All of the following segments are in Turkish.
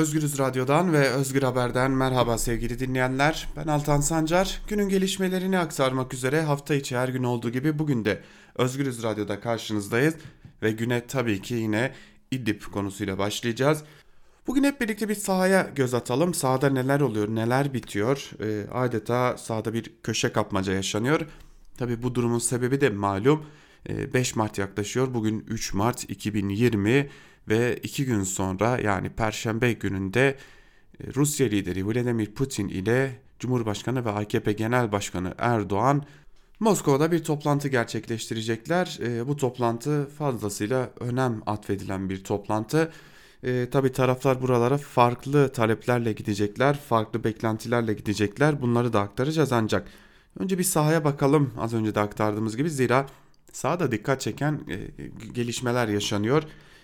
Özgürüz Radyo'dan ve Özgür Haber'den merhaba sevgili dinleyenler. Ben Altan Sancar. Günün gelişmelerini aktarmak üzere hafta içi her gün olduğu gibi bugün de Özgürüz Radyo'da karşınızdayız. Ve güne tabii ki yine İdlib konusuyla başlayacağız. Bugün hep birlikte bir sahaya göz atalım. Sahada neler oluyor, neler bitiyor. E, adeta sahada bir köşe kapmaca yaşanıyor. Tabii bu durumun sebebi de malum. 5 Mart yaklaşıyor. Bugün 3 Mart 2020 ve 2 gün sonra yani Perşembe gününde e, Rusya lideri Vladimir Putin ile Cumhurbaşkanı ve AKP Genel Başkanı Erdoğan Moskova'da bir toplantı gerçekleştirecekler. E, bu toplantı fazlasıyla önem atfedilen bir toplantı. E, Tabi taraflar buralara farklı taleplerle gidecekler, farklı beklentilerle gidecekler. Bunları da aktaracağız ancak önce bir sahaya bakalım az önce de aktardığımız gibi. Zira sahada dikkat çeken e, gelişmeler yaşanıyor.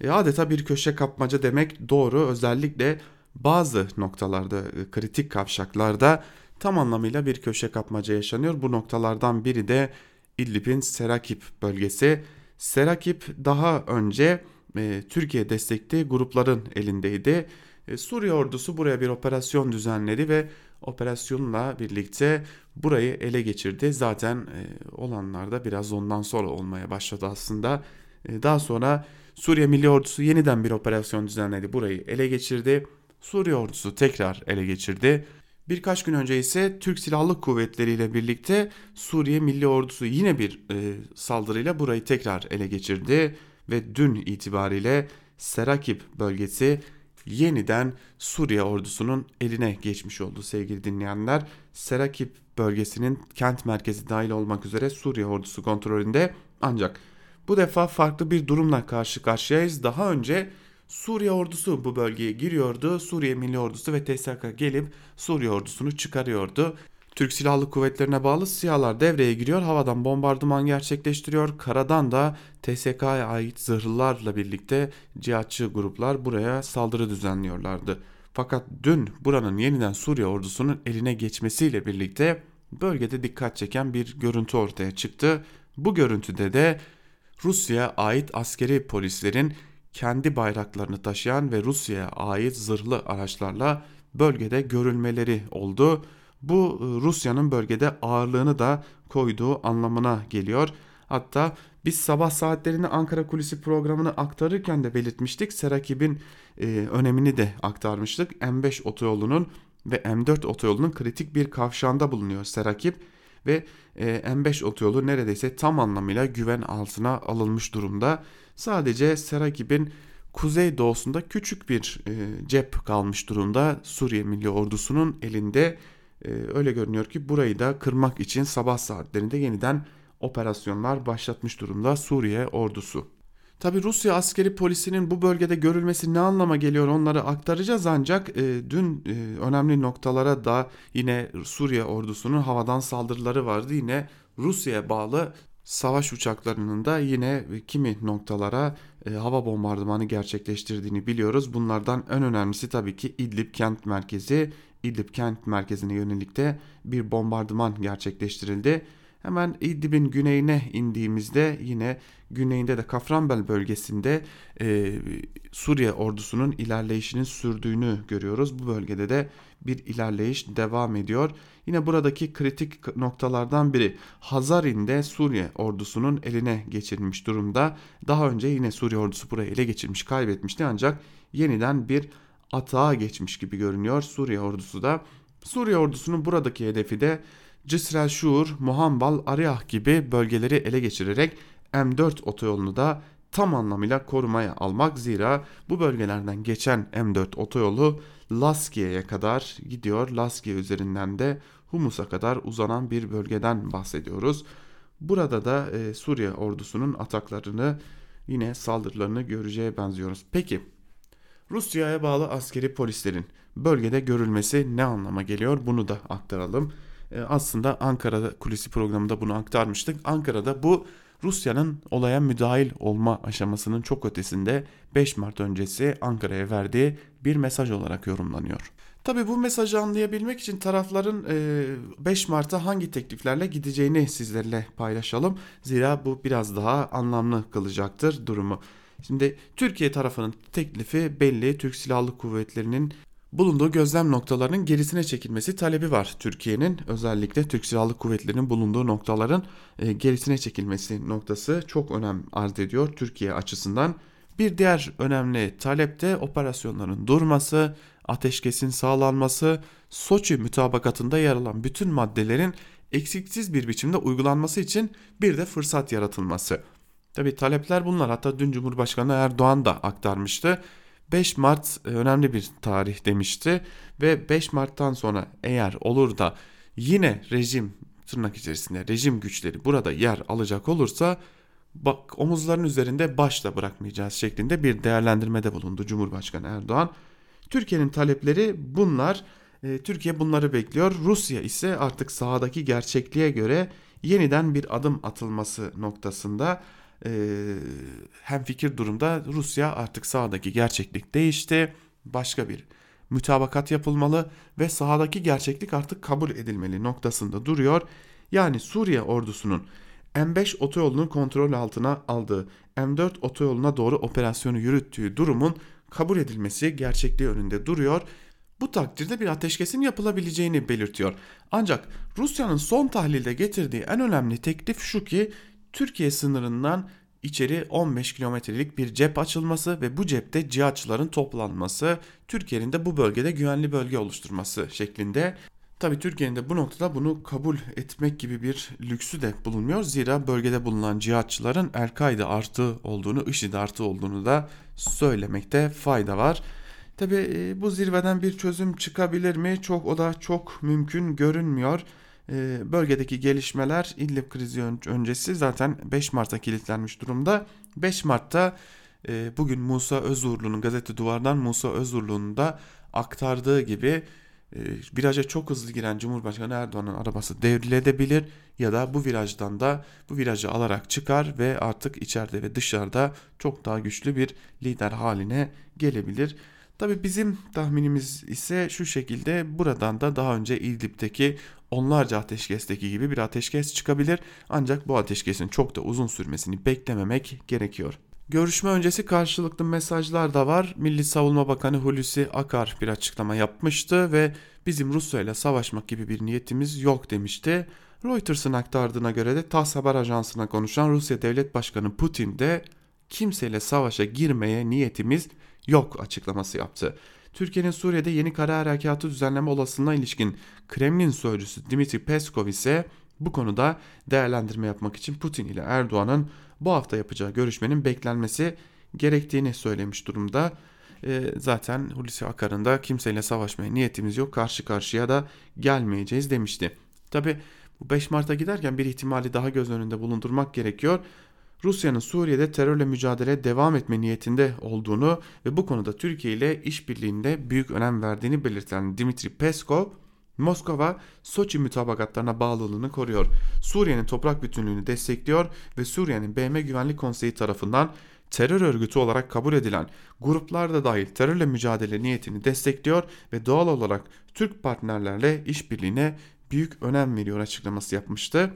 E, adeta bir köşe kapmaca demek doğru. Özellikle bazı noktalarda, e, kritik kavşaklarda tam anlamıyla bir köşe kapmaca yaşanıyor. Bu noktalardan biri de İdlib'in Serakip bölgesi. Serakip daha önce e, Türkiye destekli grupların elindeydi. E, Suriye ordusu buraya bir operasyon düzenledi ve operasyonla birlikte burayı ele geçirdi. Zaten e, olanlar da biraz ondan sonra olmaya başladı aslında. E, daha sonra Suriye Milli Ordusu yeniden bir operasyon düzenledi. Burayı ele geçirdi. Suriye ordusu tekrar ele geçirdi. Birkaç gün önce ise Türk Silahlı Kuvvetleri ile birlikte Suriye Milli Ordusu yine bir e, saldırıyla burayı tekrar ele geçirdi ve dün itibariyle Serakip bölgesi yeniden Suriye ordusunun eline geçmiş oldu sevgili dinleyenler. Serakip bölgesinin kent merkezi dahil olmak üzere Suriye ordusu kontrolünde ancak bu defa farklı bir durumla karşı karşıyayız. Daha önce Suriye ordusu bu bölgeye giriyordu. Suriye Milli Ordusu ve TSK gelip Suriye ordusunu çıkarıyordu. Türk Silahlı Kuvvetlerine bağlı SİHA'lar devreye giriyor. Havadan bombardıman gerçekleştiriyor. Karadan da TSK'ya ait zırhlılarla birlikte cihatçı gruplar buraya saldırı düzenliyorlardı. Fakat dün buranın yeniden Suriye ordusunun eline geçmesiyle birlikte bölgede dikkat çeken bir görüntü ortaya çıktı. Bu görüntüde de Rusya'ya ait askeri polislerin kendi bayraklarını taşıyan ve Rusya'ya ait zırhlı araçlarla bölgede görülmeleri oldu. Bu e, Rusya'nın bölgede ağırlığını da koyduğu anlamına geliyor. Hatta biz sabah saatlerinde Ankara Kulisi programını aktarırken de belirtmiştik. Serakib'in e, önemini de aktarmıştık. M5 otoyolunun ve M4 otoyolunun kritik bir kavşağında bulunuyor Serakib ve e, M5 otoyolu neredeyse tam anlamıyla güven altına alınmış durumda. Sadece Serakib'in kuzey doğusunda küçük bir e, cep kalmış durumda Suriye Milli Ordusu'nun elinde. E, öyle görünüyor ki burayı da kırmak için sabah saatlerinde yeniden operasyonlar başlatmış durumda Suriye ordusu. Tabi Rusya askeri polisinin bu bölgede görülmesi ne anlama geliyor onları aktaracağız ancak e, dün e, önemli noktalara da yine Suriye ordusunun havadan saldırıları vardı. Yine Rusya'ya bağlı savaş uçaklarının da yine kimi noktalara e, hava bombardımanı gerçekleştirdiğini biliyoruz. Bunlardan en önemlisi tabii ki İdlib kent merkezi. İdlib kent merkezine yönelik de bir bombardıman gerçekleştirildi. Hemen İdlib'in güneyine indiğimizde yine güneyinde de Kafranbel bölgesinde e, Suriye ordusunun ilerleyişinin sürdüğünü görüyoruz. Bu bölgede de bir ilerleyiş devam ediyor. Yine buradaki kritik noktalardan biri Hazarin'de Suriye ordusunun eline geçirilmiş durumda. Daha önce yine Suriye ordusu burayı ele geçirmiş kaybetmişti ancak yeniden bir atağa geçmiş gibi görünüyor Suriye ordusu da. Suriye ordusunun buradaki hedefi de Cisrel Şuur, Muhambal, Ariyah gibi bölgeleri ele geçirerek M4 otoyolunu da tam anlamıyla korumaya almak zira bu bölgelerden geçen M4 otoyolu Laskiye'ye kadar gidiyor. Laskiye üzerinden de Humus'a kadar uzanan bir bölgeden bahsediyoruz. Burada da e, Suriye ordusunun ataklarını yine saldırılarını göreceğe benziyoruz. Peki Rusya'ya bağlı askeri polislerin bölgede görülmesi ne anlama geliyor bunu da aktaralım. E, aslında Ankara kulisi programında bunu aktarmıştık. Ankara'da bu Rusya'nın olaya müdahil olma aşamasının çok ötesinde 5 Mart öncesi Ankara'ya verdiği bir mesaj olarak yorumlanıyor. Tabi bu mesajı anlayabilmek için tarafların 5 Mart'a hangi tekliflerle gideceğini sizlerle paylaşalım. Zira bu biraz daha anlamlı kılacaktır durumu. Şimdi Türkiye tarafının teklifi belli. Türk Silahlı Kuvvetleri'nin bulunduğu gözlem noktalarının gerisine çekilmesi talebi var Türkiye'nin. Özellikle Türk Silahlı Kuvvetleri'nin bulunduğu noktaların e, gerisine çekilmesi noktası çok önem arz ediyor Türkiye açısından. Bir diğer önemli talep de operasyonların durması, ateşkesin sağlanması, Soçi mütabakatında yer alan bütün maddelerin eksiksiz bir biçimde uygulanması için bir de fırsat yaratılması. Tabi talepler bunlar hatta dün Cumhurbaşkanı Erdoğan da aktarmıştı. 5 Mart e, önemli bir tarih demişti ve 5 Mart'tan sonra eğer olur da yine rejim tırnak içerisinde rejim güçleri burada yer alacak olursa bak omuzların üzerinde başla bırakmayacağız şeklinde bir değerlendirmede bulundu Cumhurbaşkanı Erdoğan. Türkiye'nin talepleri bunlar. E, Türkiye bunları bekliyor. Rusya ise artık sahadaki gerçekliğe göre yeniden bir adım atılması noktasında hem fikir durumda Rusya artık sahadaki gerçeklik değişti. Başka bir mütabakat yapılmalı ve sahadaki gerçeklik artık kabul edilmeli noktasında duruyor. Yani Suriye ordusunun M5 otoyolunu kontrol altına aldığı, M4 otoyoluna doğru operasyonu yürüttüğü durumun kabul edilmesi gerçekliği önünde duruyor. Bu takdirde bir ateşkesin yapılabileceğini belirtiyor. Ancak Rusya'nın son tahlilde getirdiği en önemli teklif şu ki Türkiye sınırından içeri 15 kilometrelik bir cep açılması ve bu cepte cihatçıların toplanması, Türkiye'nin de bu bölgede güvenli bölge oluşturması şeklinde. Tabi Türkiye'nin de bu noktada bunu kabul etmek gibi bir lüksü de bulunmuyor. Zira bölgede bulunan cihatçıların El-Kaide artı olduğunu, IŞİD artı olduğunu da söylemekte fayda var. Tabi e, bu zirveden bir çözüm çıkabilir mi? Çok o da çok mümkün görünmüyor. E, bölgedeki gelişmeler İdlib krizi öncesi zaten 5 Mart'a kilitlenmiş durumda. 5 Mart'ta e, bugün Musa Özurlu'nun gazete duvardan Musa Özurlu'nun da aktardığı gibi viraja çok hızlı giren Cumhurbaşkanı Erdoğan'ın arabası devrilebilir ya da bu virajdan da bu virajı alarak çıkar ve artık içeride ve dışarıda çok daha güçlü bir lider haline gelebilir. Tabi bizim tahminimiz ise şu şekilde buradan da daha önce İdlib'deki onlarca ateşkesteki gibi bir ateşkes çıkabilir ancak bu ateşkesin çok da uzun sürmesini beklememek gerekiyor. Görüşme öncesi karşılıklı mesajlar da var. Milli Savunma Bakanı Hulusi Akar bir açıklama yapmıştı ve bizim Rusya ile savaşmak gibi bir niyetimiz yok demişti. Reuters'ın aktardığına göre de TASS haber ajansına konuşan Rusya Devlet Başkanı Putin de kimseyle savaşa girmeye niyetimiz yok açıklaması yaptı. Türkiye'nin Suriye'de yeni kara harekatı düzenleme olasılığına ilişkin Kremlin sözcüsü Dimitri Peskov ise bu konuda değerlendirme yapmak için Putin ile Erdoğan'ın bu hafta yapacağı görüşmenin beklenmesi gerektiğini söylemiş durumda. E, zaten Hulusi Akar'ın da kimseyle savaşmaya niyetimiz yok karşı karşıya da gelmeyeceğiz demişti. Tabi bu 5 Mart'a giderken bir ihtimali daha göz önünde bulundurmak gerekiyor. Rusya'nın Suriye'de terörle mücadele devam etme niyetinde olduğunu ve bu konuda Türkiye ile işbirliğinde büyük önem verdiğini belirten Dimitri Peskov, Moskova Soçi mütabakatlarına bağlılığını koruyor. Suriye'nin toprak bütünlüğünü destekliyor ve Suriye'nin BM Güvenlik Konseyi tarafından terör örgütü olarak kabul edilen gruplar da dahil terörle mücadele niyetini destekliyor ve doğal olarak Türk partnerlerle işbirliğine büyük önem veriyor açıklaması yapmıştı.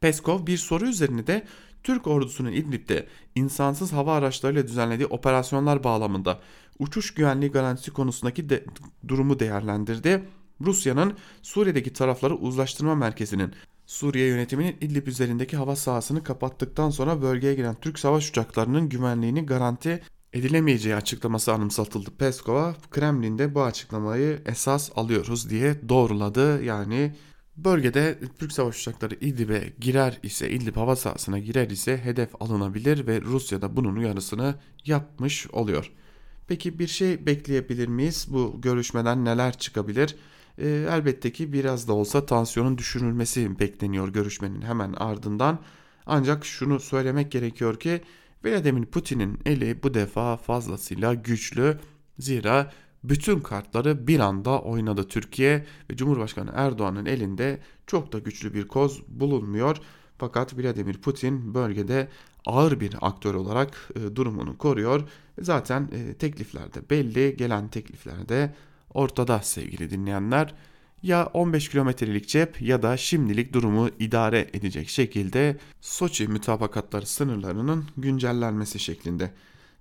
Peskov bir soru üzerine de Türk ordusunun İdlib'de insansız hava araçlarıyla düzenlediği operasyonlar bağlamında uçuş güvenliği garantisi konusundaki de, durumu değerlendirdi. Rusya'nın Suriye'deki tarafları uzlaştırma merkezinin Suriye yönetiminin İdlib üzerindeki hava sahasını kapattıktan sonra bölgeye giren Türk savaş uçaklarının güvenliğini garanti edilemeyeceği açıklaması anımsatıldı. Peskova Kremlin'de bu açıklamayı esas alıyoruz diye doğruladı. Yani Bölgede Türk savaş uçakları İdlib'e girer ise İdlib hava sahasına girer ise hedef alınabilir ve Rusya da bunun uyarısını yapmış oluyor. Peki bir şey bekleyebilir miyiz? Bu görüşmeden neler çıkabilir? E, elbette ki biraz da olsa tansiyonun düşürülmesi bekleniyor görüşmenin hemen ardından. Ancak şunu söylemek gerekiyor ki Vladimir Putin'in eli bu defa fazlasıyla güçlü. Zira bütün kartları bir anda oynadı Türkiye ve Cumhurbaşkanı Erdoğan'ın elinde çok da güçlü bir koz bulunmuyor. Fakat Vladimir Putin bölgede ağır bir aktör olarak e, durumunu koruyor. Zaten e, tekliflerde belli, gelen tekliflerde ortada sevgili dinleyenler. ya 15 kilometrelik cep ya da şimdilik durumu idare edecek şekilde Soçi mütabakatları sınırlarının güncellenmesi şeklinde.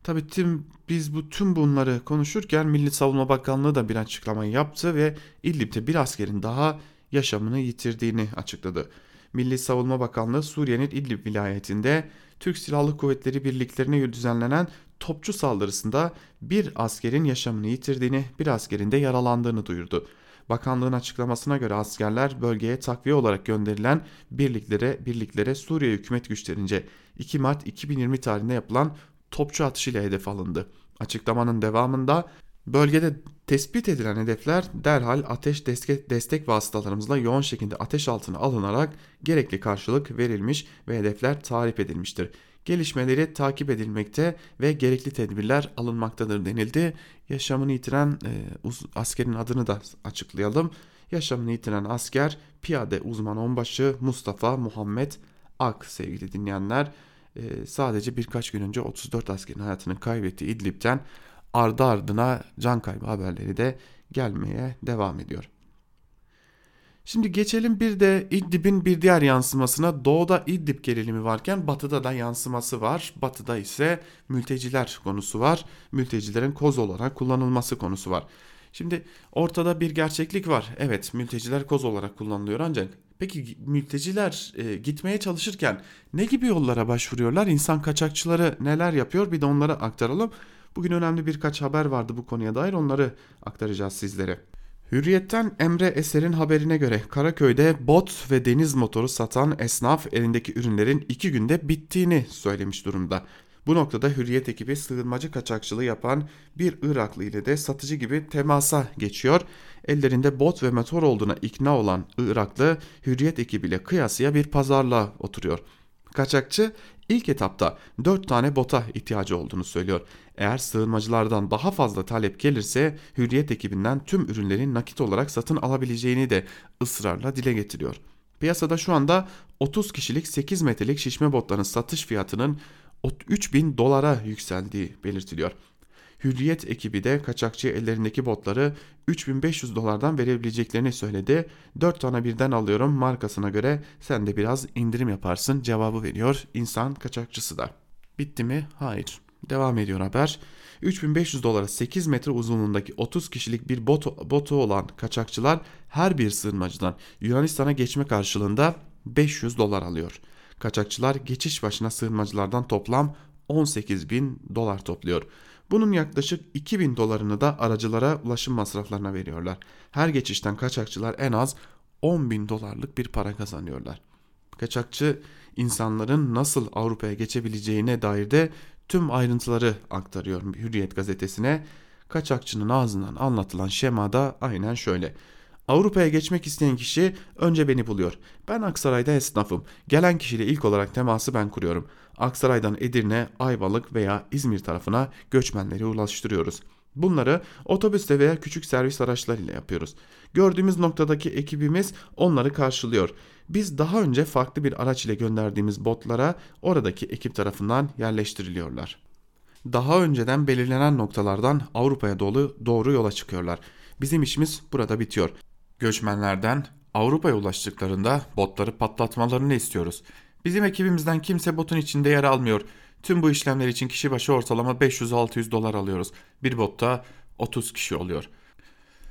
Tabi tüm biz bu tüm bunları konuşurken Milli Savunma Bakanlığı da bir açıklama yaptı ve İdlib'de bir askerin daha yaşamını yitirdiğini açıkladı. Milli Savunma Bakanlığı Suriye'nin İdlib vilayetinde Türk Silahlı Kuvvetleri birliklerine düzenlenen topçu saldırısında bir askerin yaşamını yitirdiğini, bir askerin de yaralandığını duyurdu. Bakanlığın açıklamasına göre askerler bölgeye takviye olarak gönderilen birliklere birliklere Suriye hükümet güçlerince 2 Mart 2020 tarihinde yapılan topçu atışıyla hedef alındı. Açıklamanın devamında bölgede tespit edilen hedefler derhal ateş destek, destek vasıtalarımızla yoğun şekilde ateş altına alınarak gerekli karşılık verilmiş ve hedefler tarif edilmiştir. Gelişmeleri takip edilmekte ve gerekli tedbirler alınmaktadır denildi. Yaşamını yitiren e, askerin adını da açıklayalım. Yaşamını yitiren asker piyade uzman onbaşı Mustafa Muhammed Ak sevgili dinleyenler. E, sadece birkaç gün önce 34 askerin hayatını kaybettiği İdlib'den ardı ardına can kaybı haberleri de gelmeye devam ediyor. Şimdi geçelim bir de İdlib'in bir diğer yansımasına. Doğuda İdlib gerilimi varken batıda da yansıması var. Batıda ise mülteciler konusu var. Mültecilerin koz olarak kullanılması konusu var. Şimdi ortada bir gerçeklik var. Evet mülteciler koz olarak kullanılıyor ancak peki mülteciler e, gitmeye çalışırken ne gibi yollara başvuruyorlar? İnsan kaçakçıları neler yapıyor? Bir de onları aktaralım. Bugün önemli birkaç haber vardı bu konuya dair onları aktaracağız sizlere. Hürriyet'ten Emre Eser'in haberine göre Karaköy'de bot ve deniz motoru satan esnaf elindeki ürünlerin iki günde bittiğini söylemiş durumda. Bu noktada Hürriyet ekibi sığınmacı kaçakçılığı yapan bir Iraklı ile de satıcı gibi temasa geçiyor. Ellerinde bot ve motor olduğuna ikna olan Iraklı Hürriyet ekibiyle kıyasıya bir pazarlığa oturuyor. Kaçakçı ilk etapta 4 tane bota ihtiyacı olduğunu söylüyor. Eğer sığınmacılardan daha fazla talep gelirse Hürriyet ekibinden tüm ürünlerin nakit olarak satın alabileceğini de ısrarla dile getiriyor. Piyasada şu anda 30 kişilik 8 metrelik şişme botların satış fiyatının 3000 dolara yükseldiği belirtiliyor. Hürriyet ekibi de kaçakçı ellerindeki botları 3500 dolardan verebileceklerini söyledi. 4 tane birden alıyorum markasına göre sen de biraz indirim yaparsın cevabı veriyor insan kaçakçısı da. Bitti mi? Hayır. Devam ediyor haber. 3500 dolara 8 metre uzunluğundaki 30 kişilik bir botu, botu olan kaçakçılar her bir sığınmacıdan Yunanistan'a geçme karşılığında 500 dolar alıyor. Kaçakçılar geçiş başına sığınmacılardan toplam 18 bin dolar topluyor. Bunun yaklaşık 2000 dolarını da aracılara ulaşım masraflarına veriyorlar. Her geçişten kaçakçılar en az 10 bin dolarlık bir para kazanıyorlar. Kaçakçı insanların nasıl Avrupa'ya geçebileceğine dair de tüm ayrıntıları aktarıyor Hürriyet gazetesine. Kaçakçının ağzından anlatılan şema da aynen şöyle. Avrupa'ya geçmek isteyen kişi önce beni buluyor. Ben Aksaray'da esnafım. Gelen kişiyle ilk olarak teması ben kuruyorum. Aksaray'dan Edirne, Ayvalık veya İzmir tarafına göçmenleri ulaştırıyoruz. Bunları otobüste veya küçük servis araçlarıyla yapıyoruz. Gördüğümüz noktadaki ekibimiz onları karşılıyor. Biz daha önce farklı bir araç ile gönderdiğimiz botlara oradaki ekip tarafından yerleştiriliyorlar. Daha önceden belirlenen noktalardan Avrupa'ya doğru, doğru yola çıkıyorlar. Bizim işimiz burada bitiyor. Göçmenlerden Avrupa'ya ulaştıklarında botları patlatmalarını istiyoruz. Bizim ekibimizden kimse botun içinde yer almıyor. Tüm bu işlemler için kişi başı ortalama 500-600 dolar alıyoruz. Bir botta 30 kişi oluyor.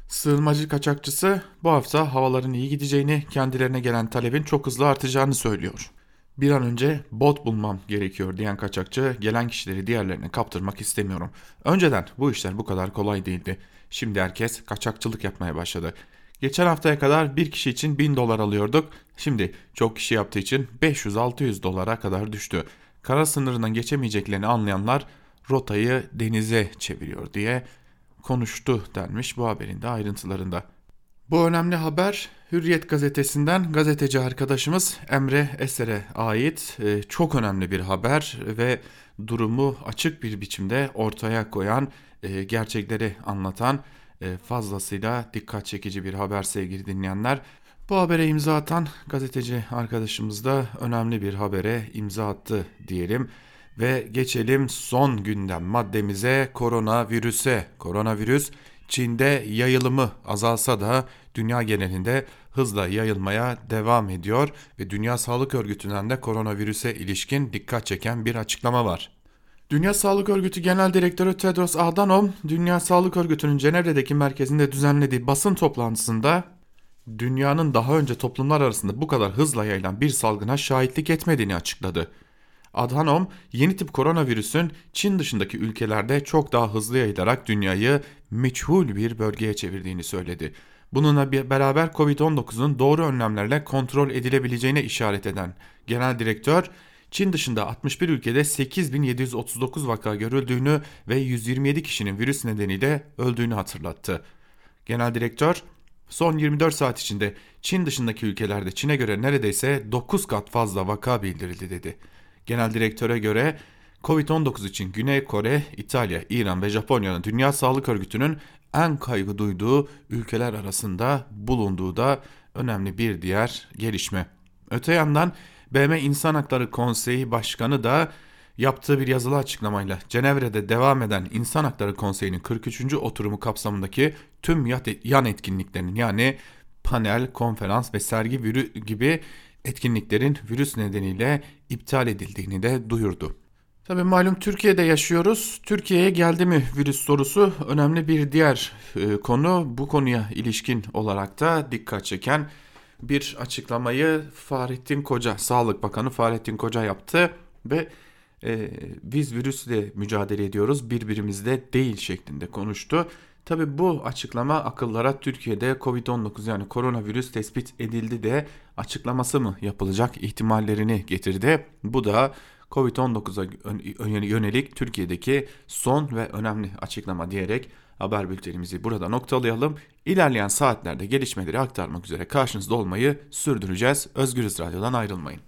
Sığınmacı kaçakçısı bu hafta havaların iyi gideceğini, kendilerine gelen talebin çok hızlı artacağını söylüyor. Bir an önce bot bulmam gerekiyor diyen kaçakçı gelen kişileri diğerlerine kaptırmak istemiyorum. Önceden bu işler bu kadar kolay değildi. Şimdi herkes kaçakçılık yapmaya başladı. Geçen haftaya kadar bir kişi için 1000 dolar alıyorduk. Şimdi çok kişi yaptığı için 500-600 dolara kadar düştü. Kara sınırından geçemeyeceklerini anlayanlar rotayı denize çeviriyor diye konuştu denmiş bu haberin de ayrıntılarında. Bu önemli haber Hürriyet gazetesinden gazeteci arkadaşımız Emre Eser'e ait e, çok önemli bir haber ve durumu açık bir biçimde ortaya koyan, e, gerçekleri anlatan fazlasıyla dikkat çekici bir haber sevgili dinleyenler. Bu habere imza atan gazeteci arkadaşımız da önemli bir habere imza attı diyelim. Ve geçelim son gündem maddemize koronavirüse. Koronavirüs Çin'de yayılımı azalsa da dünya genelinde hızla yayılmaya devam ediyor ve Dünya Sağlık Örgütü'nden de koronavirüse ilişkin dikkat çeken bir açıklama var. Dünya Sağlık Örgütü Genel Direktörü Tedros Adhanom, Dünya Sağlık Örgütü'nün Cenevre'deki merkezinde düzenlediği basın toplantısında dünyanın daha önce toplumlar arasında bu kadar hızla yayılan bir salgına şahitlik etmediğini açıkladı. Adhanom, yeni tip koronavirüsün Çin dışındaki ülkelerde çok daha hızlı yayılarak dünyayı meçhul bir bölgeye çevirdiğini söyledi. Bununla beraber Covid-19'un doğru önlemlerle kontrol edilebileceğine işaret eden genel direktör, Çin dışında 61 ülkede 8739 vaka görüldüğünü ve 127 kişinin virüs nedeniyle öldüğünü hatırlattı. Genel direktör, son 24 saat içinde Çin dışındaki ülkelerde Çin'e göre neredeyse 9 kat fazla vaka bildirildi dedi. Genel direktöre göre Covid-19 için Güney Kore, İtalya, İran ve Japonya'nın Dünya Sağlık Örgütü'nün en kaygı duyduğu ülkeler arasında bulunduğu da önemli bir diğer gelişme. Öte yandan BM İnsan Hakları Konseyi Başkanı da yaptığı bir yazılı açıklamayla Cenevre'de devam eden İnsan Hakları Konseyi'nin 43. oturumu kapsamındaki tüm yan etkinliklerinin yani panel, konferans ve sergi gibi etkinliklerin virüs nedeniyle iptal edildiğini de duyurdu. Tabi malum Türkiye'de yaşıyoruz. Türkiye'ye geldi mi virüs sorusu önemli bir diğer e, konu. Bu konuya ilişkin olarak da dikkat çeken bir açıklamayı Fahrettin Koca, Sağlık Bakanı Fahrettin Koca yaptı ve e, biz virüsle mücadele ediyoruz birbirimizle değil şeklinde konuştu. Tabi bu açıklama akıllara Türkiye'de Covid-19 yani koronavirüs tespit edildi de açıklaması mı yapılacak ihtimallerini getirdi. Bu da Covid-19'a yönelik Türkiye'deki son ve önemli açıklama diyerek haber bültenimizi burada noktalayalım. İlerleyen saatlerde gelişmeleri aktarmak üzere karşınızda olmayı sürdüreceğiz. Özgürüz Radyo'dan ayrılmayın.